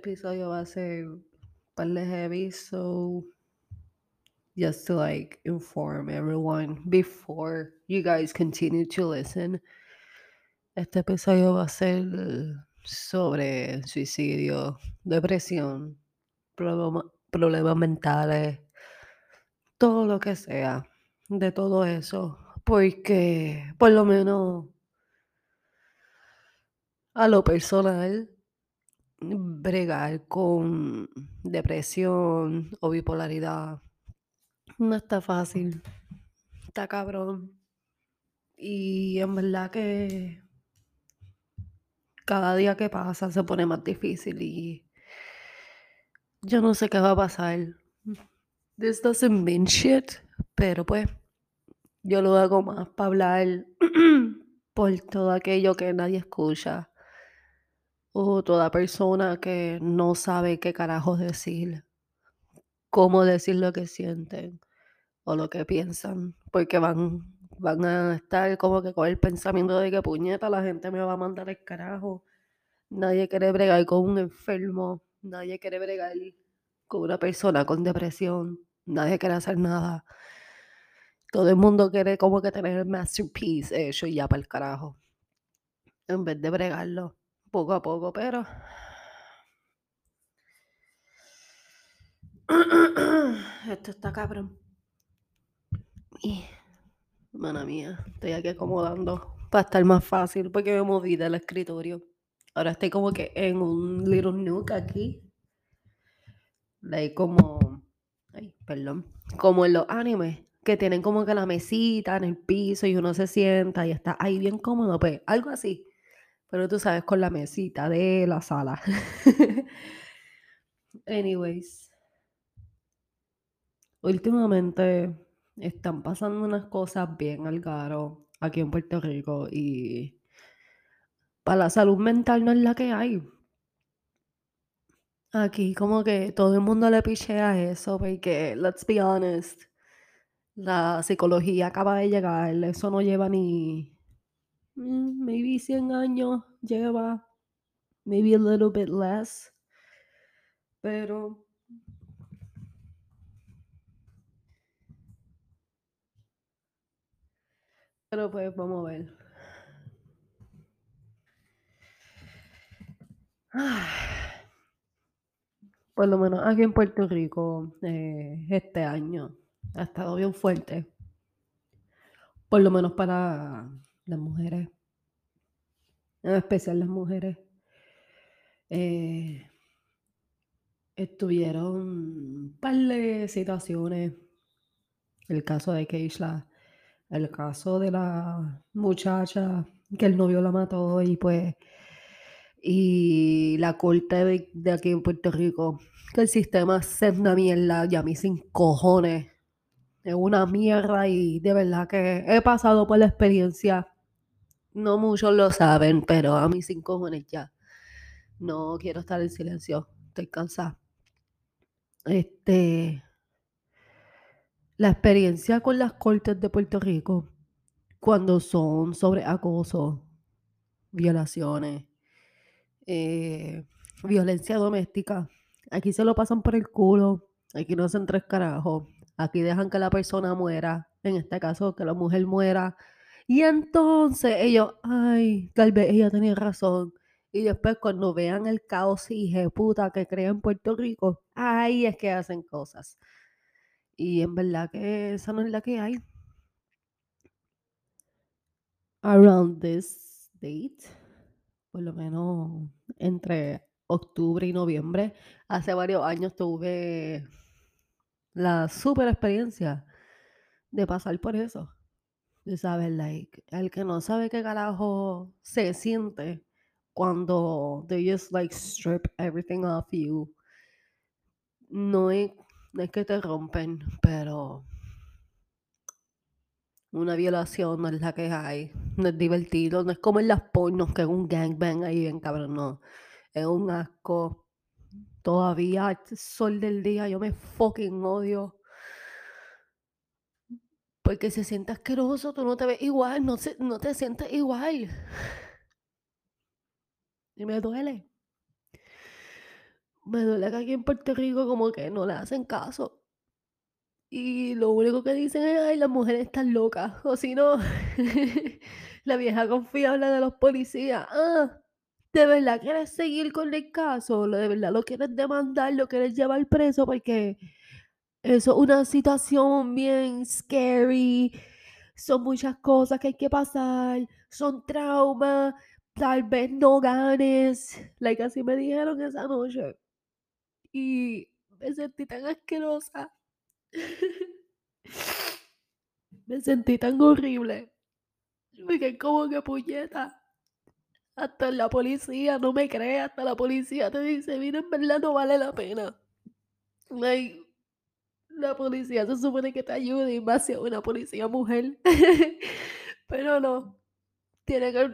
Episodio va a ser de heavy, so just to like inform everyone before you guys continue to listen. Este episodio va a ser sobre suicidio, depresión, problema- problemas mentales, todo lo que sea, de todo eso, porque por lo menos a lo personal, bregar con depresión o bipolaridad no está fácil, está cabrón. Y en verdad que cada día que pasa se pone más difícil y yo no sé qué va a pasar. This doesn't mean shit, pero pues yo lo hago más para hablar por todo aquello que nadie escucha o toda persona que no sabe qué carajo decir, cómo decir lo que sienten o lo que piensan, porque van, van a estar como que con el pensamiento de que puñeta la gente me va a mandar el carajo. Nadie quiere bregar con un enfermo, nadie quiere bregar con una persona con depresión, nadie quiere hacer nada. Todo el mundo quiere como que tener el masterpiece hecho y ya para el carajo. En vez de bregarlo poco a poco, pero esto está cabrón. Y, mana mía, estoy aquí acomodando para estar más fácil porque me moví del escritorio. Ahora estoy como que en un little nook aquí. Like como, ay, perdón, como en los animes que tienen como que la mesita en el piso y uno se sienta y está ahí bien cómodo, pues algo así. Pero tú sabes, con la mesita de la sala. Anyways. Últimamente están pasando unas cosas bien al garo aquí en Puerto Rico y para la salud mental no es la que hay. Aquí como que todo el mundo le pichea eso porque, let's be honest, la psicología acaba de llegar, eso no lleva ni, maybe 100 años, lleva, maybe a little bit less, pero pero pues vamos a ver. Por lo menos aquí en Puerto Rico, eh, este año ha estado bien fuerte. Por lo menos para las mujeres. En especial las mujeres. Eh, estuvieron un par de situaciones. El caso de Keishla, el caso de la muchacha que el novio la mató y pues y la corte de, de aquí en Puerto Rico, que el sistema es una mierda y a mí sin cojones. Es una mierda y de verdad que he pasado por la experiencia. No muchos lo saben, pero a mí sin cojones ya. No quiero estar en silencio. Estoy cansada. Este. La experiencia con las cortes de Puerto Rico, cuando son sobre acoso, violaciones, eh, violencia doméstica, aquí se lo pasan por el culo, aquí no hacen tres carajos, aquí dejan que la persona muera, en este caso que la mujer muera, y entonces ellos, ay, tal vez ella tenía razón. Y después cuando vean el caos y puta que crea en Puerto Rico, ahí es que hacen cosas. Y en verdad que esa no es la que hay. Around this date, por lo menos entre octubre y noviembre, hace varios años tuve la super experiencia de pasar por eso. Tú sabes, like, el que no sabe qué carajo se siente cuando they just like strip everything off you. No es, es que te rompen, pero una violación no es la que hay. No es divertido, no es como en las pornos que es un gangbang ahí bien cabrón, no. Es un asco. Todavía, sol del día, yo me fucking odio. Porque se siente asqueroso, tú no te ves igual, no, se, no te sientes igual. Y me duele. me duele que aquí en Puerto Rico como que no le hacen caso. Y lo único que dicen es: "Ay, las mujeres están locas", o si no, la vieja confiable de los policías. Ah, ¿de verdad quieres seguir con el caso? ¿De verdad lo quieres demandar, lo quieres llevar preso? Porque eso es una situación bien scary, son muchas cosas que hay que pasar, son traumas, tal vez no ganes, like, así me dijeron esa noche. Y me sentí tan asquerosa. Me sentí tan horrible. Porque como que puñeta, hasta la policía no me cree, hasta la policía te dice: "Mira, en verdad no vale la pena". Like, la policía se supone que te ayude, y más si es una policía mujer. Pero no, tiene que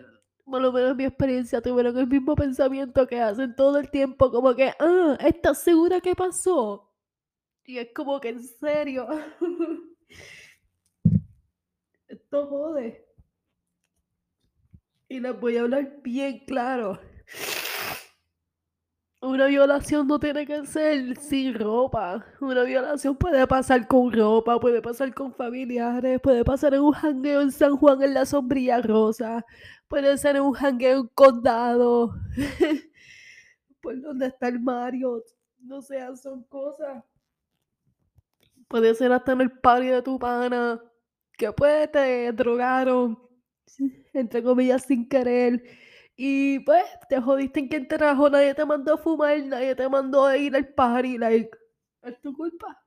por lo menos en mi experiencia, tuvieron el mismo pensamiento que hacen todo el tiempo, como que: "Ah, ¿estás segura que pasó?". Y es como que, ¿en serio? Esto jode. Y les voy a hablar bien claro. Una violación no tiene que ser sin ropa. Una violación puede pasar con ropa, puede pasar con familiares, puede pasar en un jangueo en San Juan en la sombrilla rosa, puede ser en un jangueo en Condado, por donde está el Marriott. No sé, son cosas puede ser hasta en el party de tu pana, que pues te drogaron, entre comillas, sin querer. Y pues te jodiste en quién te trajo, nadie te mandó a fumar, nadie te mandó a ir al party, like, es tu culpa.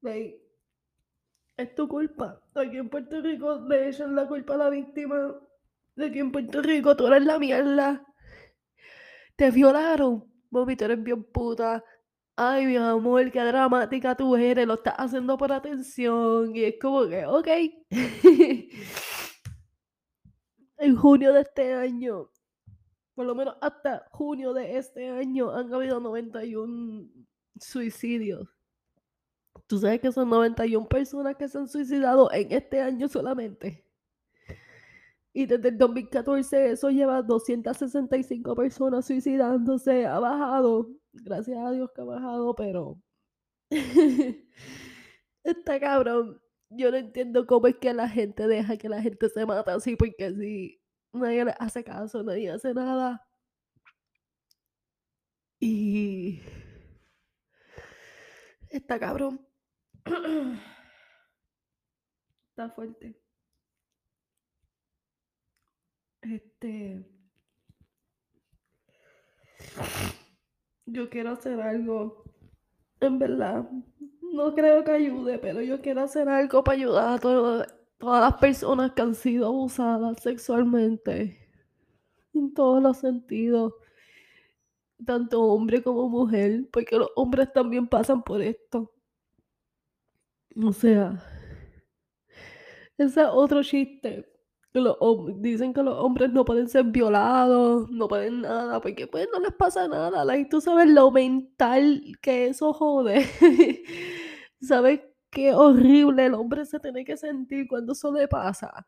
Like, es tu culpa. Aquí en Puerto Rico le echan la culpa a la víctima. Aquí en Puerto Rico tú eres la mierda. Te violaron, mami, tú eres bien puta. Ay, mi amor, qué dramática tú eres, lo estás haciendo por atención. Y es como que, okey. En junio de este año, por lo menos hasta junio de este año, han habido 91 suicidios. ¿Tú sabes que son 91 personas que se han suicidado en este año solamente? Y desde el 2014 eso lleva 265 personas suicidándose, ha bajado, gracias a Dios que ha bajado, pero está cabrón. Yo no entiendo cómo es que la gente deja que la gente se mata así, porque sí, nadie le hace caso, nadie hace nada. Y está cabrón. Está fuerte. Este yo quiero hacer algo, en verdad, no creo que ayude, pero yo quiero hacer algo para ayudar a todas las personas que han sido abusadas sexualmente, en todos los sentidos. Tanto hombre como mujer, porque los hombres también pasan por esto. O sea ese es otro chiste, dicen que los hombres no pueden ser violados, no pueden nada, porque, pues, no les pasa nada, like, tú sabes lo mental que eso jode. ¿Sabes qué horrible el hombre se tiene que sentir cuando eso le pasa?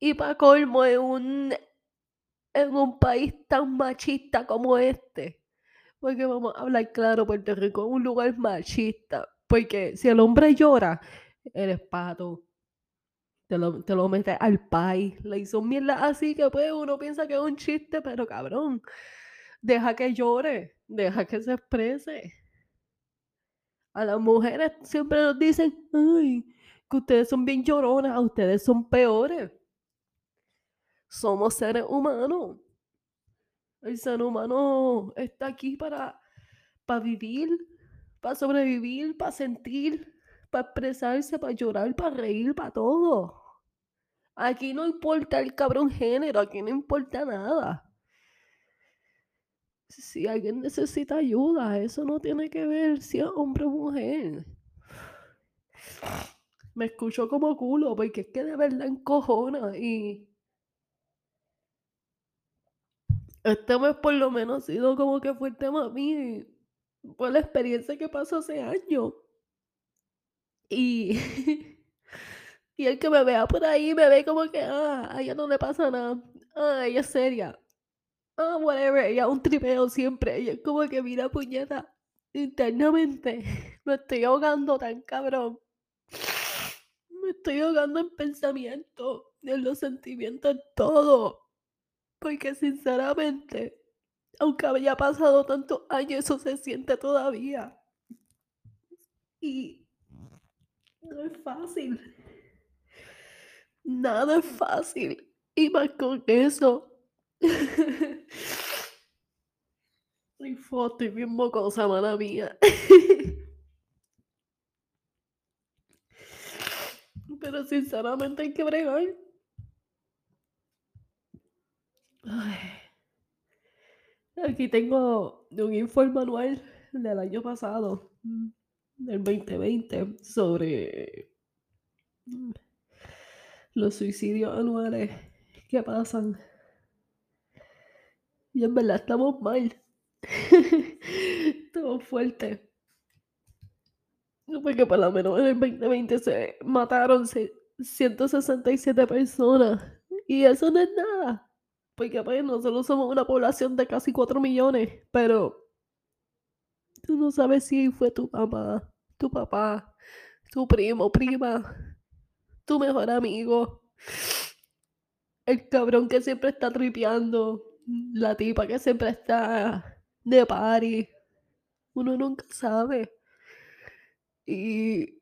Y para colmo en un en un país tan machista como este, porque vamos a hablar claro, Puerto Rico es un lugar machista, porque si el hombre llora, eres pato. Te lo te lo metes al país, le son mierdas así que, pues, uno piensa que es un chiste, pero cabrón, deja que llore, deja que se exprese. A las mujeres siempre nos dicen: "Ay, que ustedes son bien lloronas, ustedes son peores". Somos seres humanos. El ser humano está aquí para para vivir, para sobrevivir, para sentir, para expresarse, para llorar, para reír, para todo. Aquí no importa el cabrón género, aquí no importa nada. Si alguien necesita ayuda, eso no tiene que ver si es hombre o mujer. Me escucho como culo, porque es que de verdad encojona y este mes por lo menos ha sido como que fuerte para mí, por la experiencia que pasó hace años. Y y el que me vea por ahí me ve como que, ah, a ella no le pasa nada, ah, ella es seria. ah, whatever, ella un tripeo siempre, ella es como que mira puñeta, internamente me estoy ahogando tan cabrón. Me estoy ahogando en pensamientos, en los sentimientos, en todo. Porque sinceramente, aunque haya pasado tantos años, eso se siente todavía. Y no es fácil. Nada es fácil. Y más con eso. Mi foto y bien mocosa, mala mía. Pero sinceramente hay que bregar. Ay. Aquí tengo un informe anual del año pasado, del 2020, sobre los suicidios anuales que pasan. Y en verdad estamos mal. estamos fuertes. Porque por lo menos en el 2020 se mataron 167 personas. Y eso no es nada. Porque pues nosotros somos una población de casi 4 millones. Pero tú no sabes si fue tu mamá, tu papá, tu primo, prima, tu mejor amigo. El cabrón que siempre está tripeando. La tipa que siempre está de party. Uno nunca sabe. Y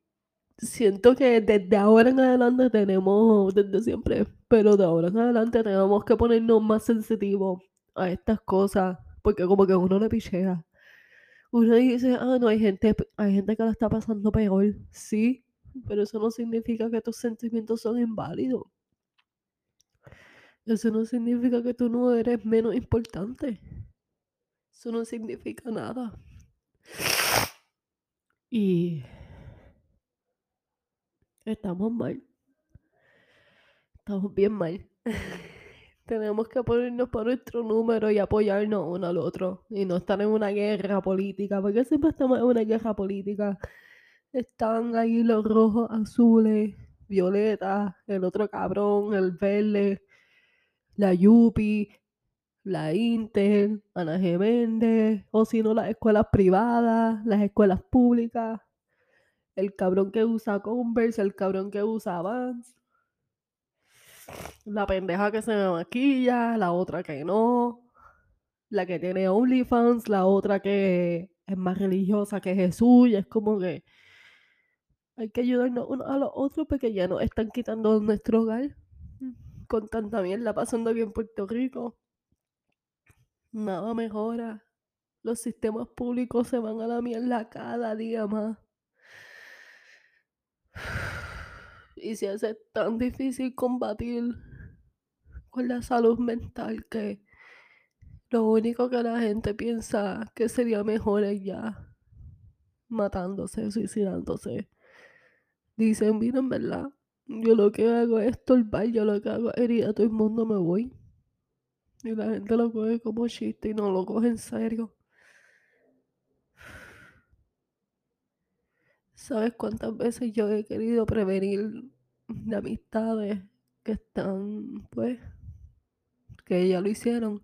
siento que desde ahora en adelante tenemos, desde siempre, pero de ahora en adelante tenemos que ponernos más sensitivos a estas cosas, porque como que uno le pichea. Uno dice, ah, no, hay gente, hay gente que la está pasando peor, sí, pero eso no significa que tus sentimientos son inválidos. Eso no significa que tú no eres menos importante. Eso no significa nada. Y estamos mal. Estamos bien mal. Tenemos que ponernos por nuestro número y apoyarnos uno al otro. Y no estar en una guerra política. Porque siempre estamos en una guerra política. Están ahí los rojos, azules, violetas, el otro cabrón, el verde, la Yupi, la Intel, Ana Geméndez, o si no, las escuelas privadas, las escuelas públicas, el cabrón que usa Converse, el cabrón que usa Vans, la pendeja que se me maquilla, la otra que no, la que tiene OnlyFans, la otra que es más religiosa que Jesús, y es como que hay que ayudarnos unos a los otros porque ya nos están quitando nuestro hogar con tanta mierda pasando aquí en Puerto Rico nada mejora. Los sistemas públicos se van a la mierda cada día más. Y se hace tan difícil combatir con la salud mental que lo único que la gente piensa que sería mejor es ya matándose, suicidándose. Dicen, miren, ¿verdad? Yo lo que hago es estorbar, yo lo que hago es herir a todo el mundo, me voy. Y la gente lo coge como chiste y no lo coge en serio. ¿Sabes cuántas veces yo he querido prevenir de amistades que están, pues, que ya lo hicieron?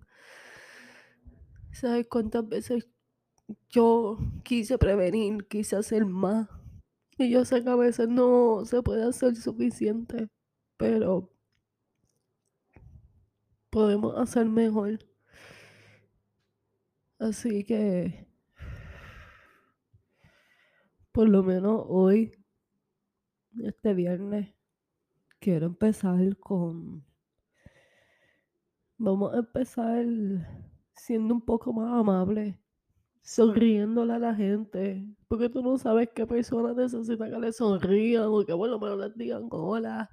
¿Sabes cuántas veces yo quise prevenir, quise hacer más? Y yo sé que a veces no se puede hacer suficiente, pero podemos hacer mejor. Así que, por lo menos hoy, este viernes, quiero empezar con... Vamos a empezar siendo un poco más amable, sonriéndole a la gente, porque tú no sabes qué persona necesita que le sonrían o que por lo les digan hola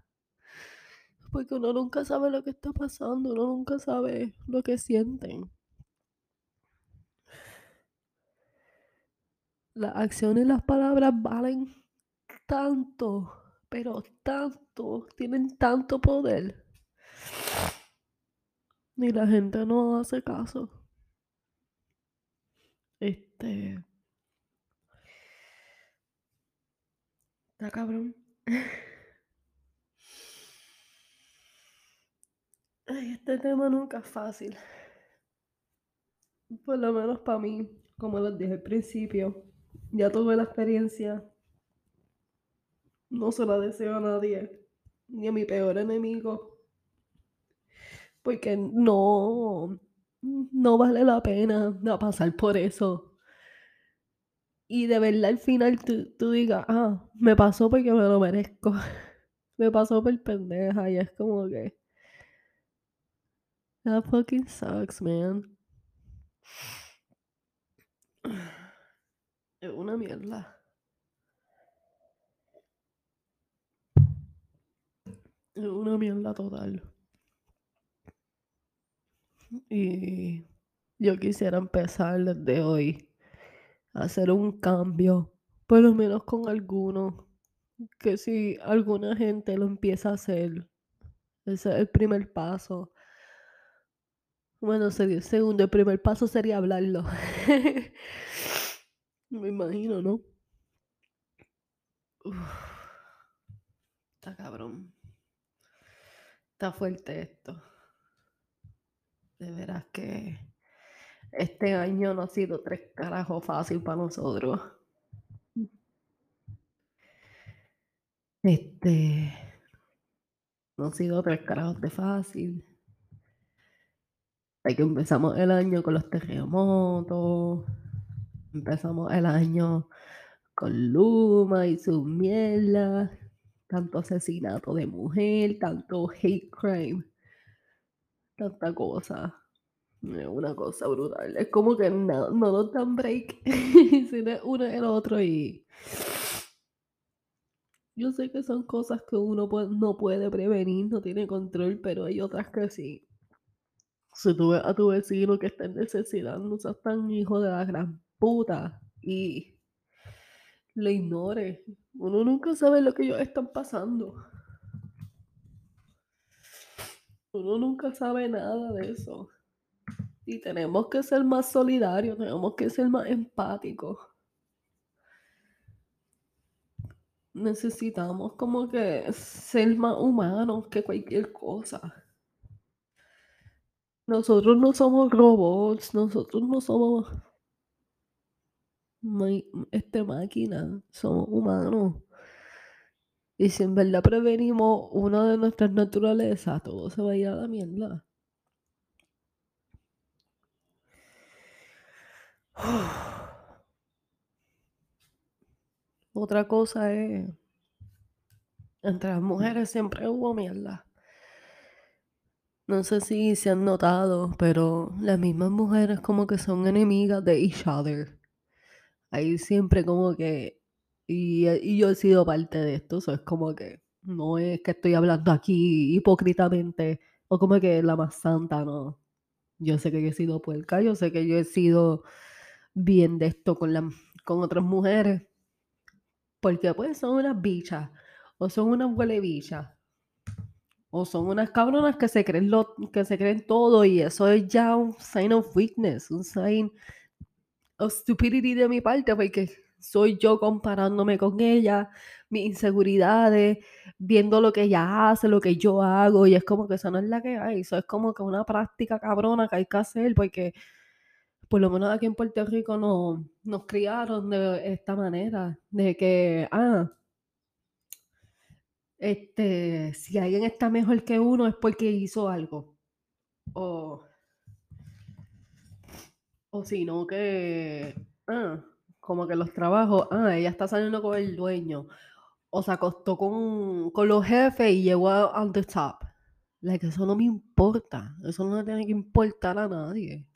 porque uno nunca sabe lo que está pasando, uno nunca sabe lo que sienten. Las acciones y las palabras valen tanto, pero tanto, tienen tanto poder. Y la gente no hace caso. Este. Está cabrón. Ay, este tema nunca es fácil. Por lo menos para mí, como les dije al principio, ya tuve la experiencia. No se la deseo a nadie, ni a mi peor enemigo. Porque no, no vale la pena no pasar por eso. Y de verdad al final tú, tú digas, ah, me pasó porque me lo merezco. me pasó por pendeja y es como que... That fucking sucks, man. Es una mierda. Es una mierda total. Y yo quisiera empezar desde hoy a hacer un cambio, por lo menos con alguno, que si alguna gente lo empieza a hacer, ese es el primer paso. Bueno, sería el segundo, el primer paso sería hablarlo. Me imagino, ¿no? Uf. Está cabrón. Está fuerte esto. De veras que este año no ha sido tres carajos fácil para nosotros. Este. No ha sido tres carajos de fácil. Hay que empezamos el año con los terremotos. Empezamos el año con Luma y su mierda. Tanto asesinato de mujer, tanto hate crime. Tanta cosa. Es una cosa brutal. Es como que no, no nos dan break. sino uno el otro y. Yo sé que son cosas que uno no puede prevenir, no tiene control, pero hay otras que sí. Si tú ves a tu vecino que está en necesidad, no seas tan hijo de la gran puta y le ignore. Uno nunca sabe lo que ellos están pasando. Uno nunca sabe nada de eso. Y tenemos que ser más solidarios, tenemos que ser más empáticos. Necesitamos como que ser más humanos que cualquier cosa. Nosotros no somos robots, nosotros no somos este máquina, somos humanos. Y si en verdad prevenimos una de nuestras naturalezas, todo se va a ir a la mierda. Otra cosa es, entre las mujeres siempre hubo mierda. No sé si se han notado, pero las mismas mujeres como que son enemigas de each other. Ahí siempre como que, y, y yo he sido parte de esto, eso es como que, no es que estoy hablando aquí hipócritamente, o como que la más santa, no. Yo sé que yo he sido puerca, yo sé que yo he sido bien de esto con, la, con otras mujeres, porque pues son unas bichas, o son unas huele bichas, o son unas cabronas que se creen lo, que se creen todo y eso es ya un sign of weakness, un sign of stupidity de mi parte, porque soy yo comparándome con ella, mis inseguridades, viendo lo que ella hace, lo que yo hago, y es como que eso no es la que hay, eso es como que una práctica cabrona que hay que hacer, porque por lo menos aquí en Puerto Rico no, nos criaron de esta manera, de que, ah, este, si alguien está mejor que uno es porque hizo algo. O, o si no que, ah, como que los trabajos, ah, ella está saliendo con el dueño. O se acostó con, con los jefes y llegó al the top. Like, eso no me importa. Eso no le tiene que importar a nadie.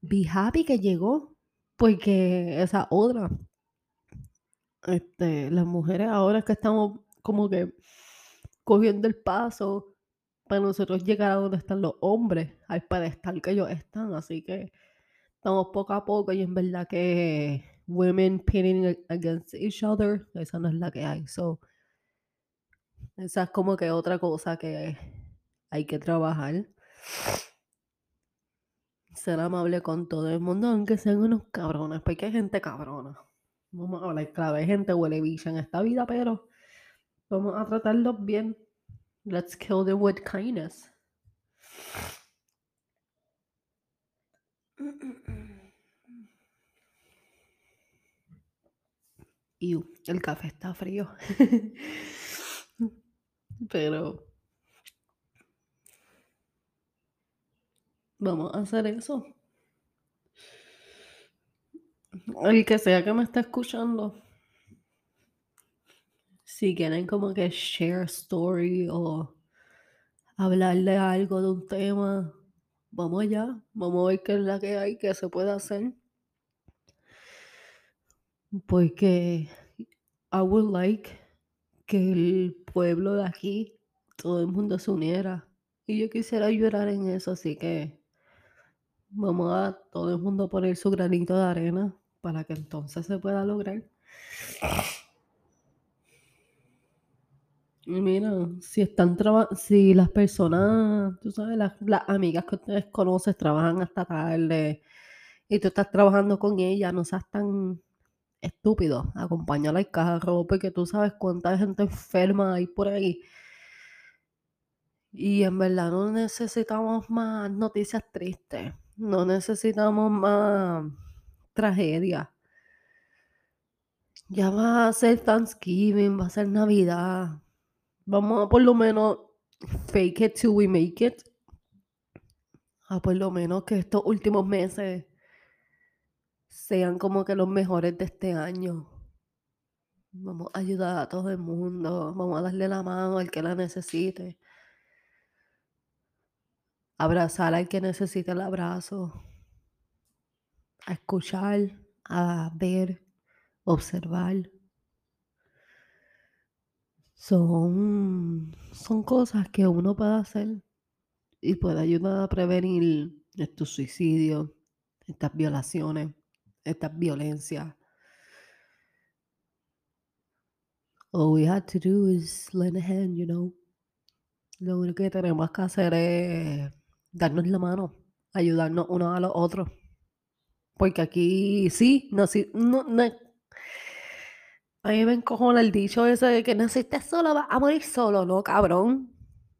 Be happy que llegó. Porque esa otra. Este, las mujeres ahora es que estamos como que cogiendo el paso para nosotros llegar a donde están los hombres, al pedestal que ellos están. Así que estamos poco a poco y en verdad que women pitting against each other, esa no es la que hay. So, esa es como que otra cosa que hay que trabajar. Ser amable con todo el mundo, aunque sean unos cabrones, porque hay gente cabrona. Vamos a hablar claro, hay gente huele bicha en esta vida, pero vamos a tratarlos bien. Let's kill them with kindness. Iu, el café está frío. Pero vamos a hacer eso. El que sea que me esté escuchando, si quieren como que share story o hablar de algo, de un tema, vamos allá, vamos a ver qué es la que hay, qué se puede hacer. Porque I would like que el pueblo de aquí, todo el mundo se uniera. Y yo quisiera ayudar en eso, así que vamos a todo el mundo poner su granito de arena para que entonces se pueda lograr. Mira, si están traba- si las personas, tú sabes, las, las amigas que ustedes conoces trabajan hasta tarde y tú estás trabajando con ellas, no seas tan estúpido, acompáñala al carro, porque tú sabes cuánta gente enferma hay por ahí. Y en verdad no necesitamos más noticias tristes, no necesitamos más tragedia. Ya va a ser Thanksgiving, va a ser Navidad. Vamos a por lo menos fake it till we make it. A por lo menos que estos últimos meses sean como que los mejores de este año. Vamos a ayudar a todo el mundo, vamos a darle la mano al que la necesite. Abrazar al que necesite el abrazo. A escuchar, a ver, observar. Son, son cosas que uno puede hacer y puede ayudar a prevenir estos suicidios, estas violaciones, estas violencias. All we had to do is lend a hand, you know. Lo único que tenemos que hacer es darnos la mano, ayudarnos unos a los otros. Porque aquí sí, no, sí, no, no. A mí me encojona el dicho ese de que naciste solo, vas a morir solo, no, cabrón.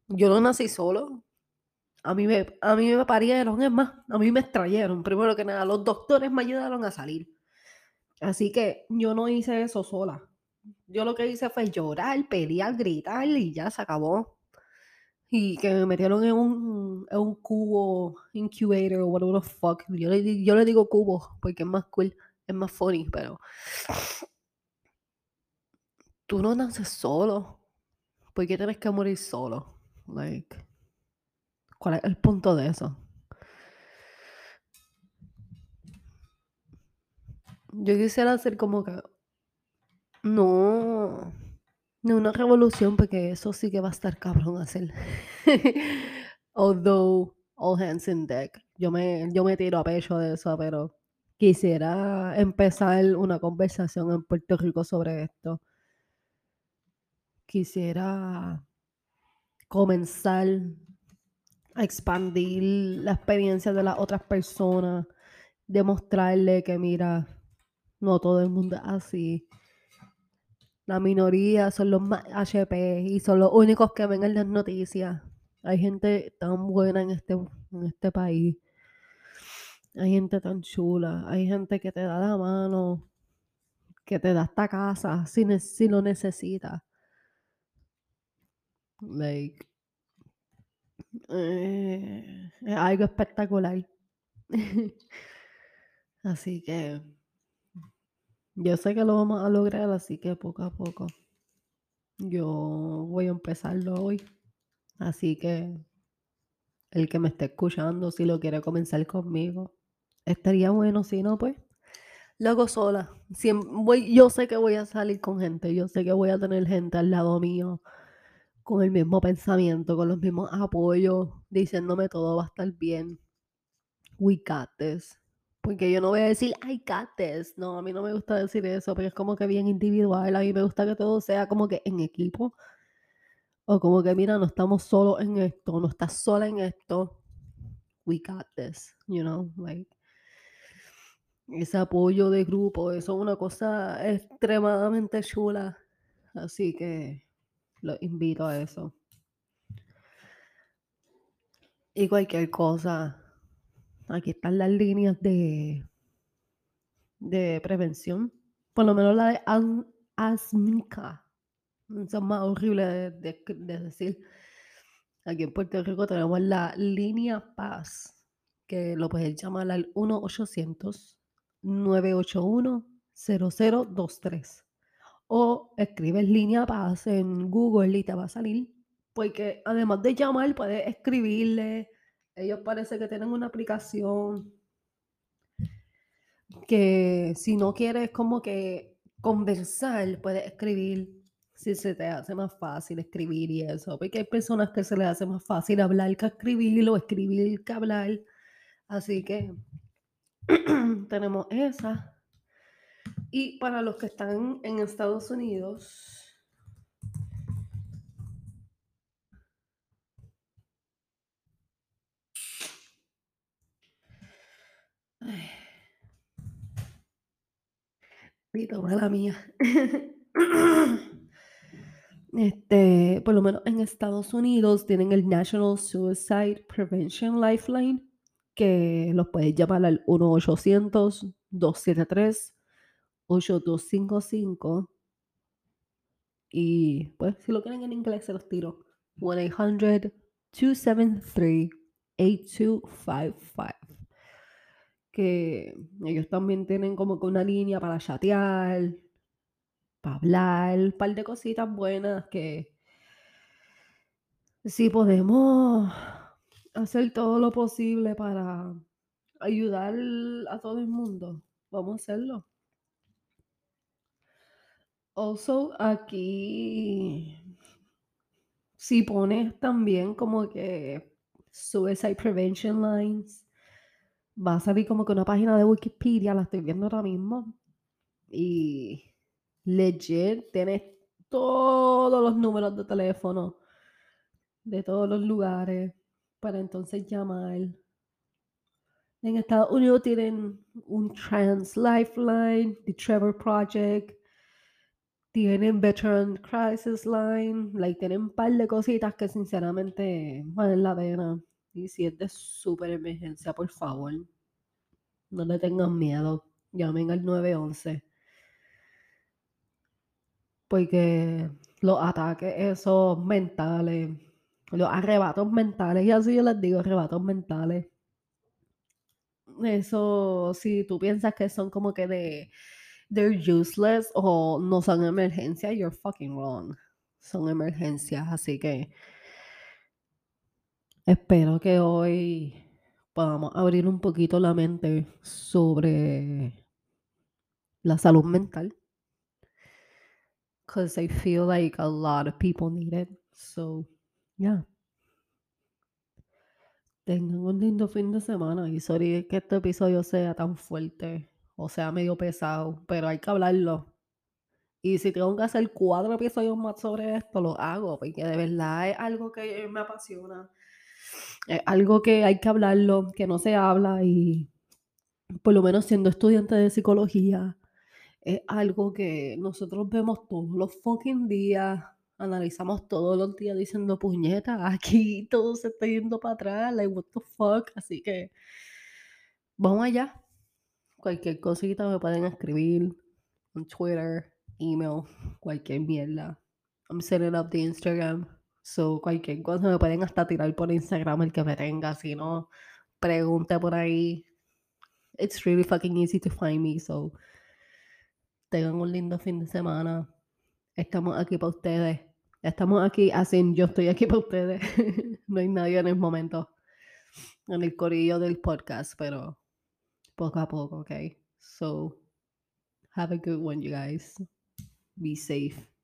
Yo no nací solo. A mí me, a mí me parieron, es más, a mí me extrayeron. Primero que nada, los doctores me ayudaron a salir. Así que yo no hice eso sola. Yo lo que hice fue llorar, pelear, gritar y ya se acabó. Y que me metieron en un, en un cubo incubator o whatever the fuck. Yo le, yo le digo cubo porque es más cool, es más funny, pero tú no naces solo. ¿Por qué tienes que morir solo? Like, ¿cuál es el punto de eso? Yo quisiera hacer como que. No. No una revolución, porque eso sí que va a estar cabrón hacer. Although, all hands in deck. Yo me, yo me tiro a pecho de eso, pero quisiera empezar una conversación en Puerto Rico sobre esto. Quisiera comenzar a expandir la experiencia de las otras personas, demostrarle que mira, no todo el mundo es así. La minoría son los más HP y son los únicos que ven en las noticias. Hay gente tan buena en este, en este país. Hay gente tan chula. Hay gente que te da la mano, que te da esta casa si, si lo necesitas. Like, eh, es algo espectacular. Así que yo sé que lo vamos a lograr, así que poco a poco. Yo voy a empezarlo hoy. Así que el que me esté escuchando, si lo quiere comenzar conmigo, estaría bueno. Si no, pues lo hago sola. Siem- voy, yo sé que voy a salir con gente. Yo sé que voy a tener gente al lado mío con el mismo pensamiento, con los mismos apoyos, diciéndome todo va a estar bien. We got this. Porque yo no voy a decir, I got this. No, a mí no me gusta decir eso, porque es como que bien individual. A mí me gusta que todo sea como que en equipo. O como que, mira, no estamos solos en esto, no estás sola en esto. We got this, you know, like. Ese apoyo de grupo, eso es una cosa extremadamente chula. Así que los invito a eso. Y cualquier cosa, aquí están las líneas de, de prevención. Por lo menos la de Asmica. Son más horribles de, de- de decir. Aquí en Puerto Rico tenemos la línea Paz, que lo puedes llamar al 1-800-981-0023. O escribes línea Paz en Google y te va a salir. Porque además de llamar, puedes escribirle. Ellos parece que tienen una aplicación que si no quieres como que conversar, puedes escribir si se te hace más fácil escribir y eso. Porque hay personas que se les hace más fácil hablar que escribir o escribir que hablar. Así que tenemos esa. Y para los que están en Estados Unidos. Pito, mala mía. Este, por lo menos en Estados Unidos tienen el National Suicide Prevention Lifeline, que los puedes llamar al 1-800-273-8255. Y pues si lo quieren en inglés se los tiro. 1-800-273-8255. Que ellos también tienen como que una línea para chatear, para hablar, un par de cositas buenas que si podemos hacer todo lo posible para ayudar a todo el mundo, vamos a hacerlo. Also, aquí si pones también como que Suicide Prevention Lines, va a salir como que una página de Wikipedia, la estoy viendo ahora mismo. Y legit, tienes todos los números de teléfono de todos los lugares para entonces llamar. En Estados Unidos tienen un Trans Lifeline, The Trevor Project, tienen Veteran Crisis Line, like, tienen un par de cositas que sinceramente valen la pena. Y si es de súper emergencia, por favor, no le tengan miedo, llamen al 911. Porque los ataques esos mentales, los arrebatos mentales, y así yo les digo, arrebatos mentales. Eso, si tú piensas que son como que de they're useless o no son emergencias, you're fucking wrong. Son emergencias, así que espero que hoy podamos abrir un poquito la mente sobre la salud mental. Because I feel like a lot of people need it. So, yeah. Tengan un lindo fin de semana y sorry que este episodio sea tan fuerte o sea medio pesado, pero hay que hablarlo. Y si tengo que hacer cuatro episodios más sobre esto, lo hago, porque de verdad es algo que me apasiona. Es algo que hay que hablarlo, que no se habla y por lo menos siendo estudiante de psicología, es algo que nosotros vemos todos los fucking días, analizamos todos los días diciendo puñeta, aquí todo se está yendo para atrás, like what the fuck, así que vamos allá. Cualquier cosita me pueden escribir en Twitter, email, cualquier mierda. I'm setting up the Instagram. So, cualquier cosa me pueden hasta tirar por Instagram el que me tenga. Si no, pregunte por ahí. It's really fucking easy to find me. So, tengan un lindo fin de semana. Estamos aquí para ustedes. Estamos aquí, así yo estoy aquí para ustedes. no hay nadie en el momento en el corillo del podcast, pero poco a poco, okay? So, have a good one, you guys. Be safe.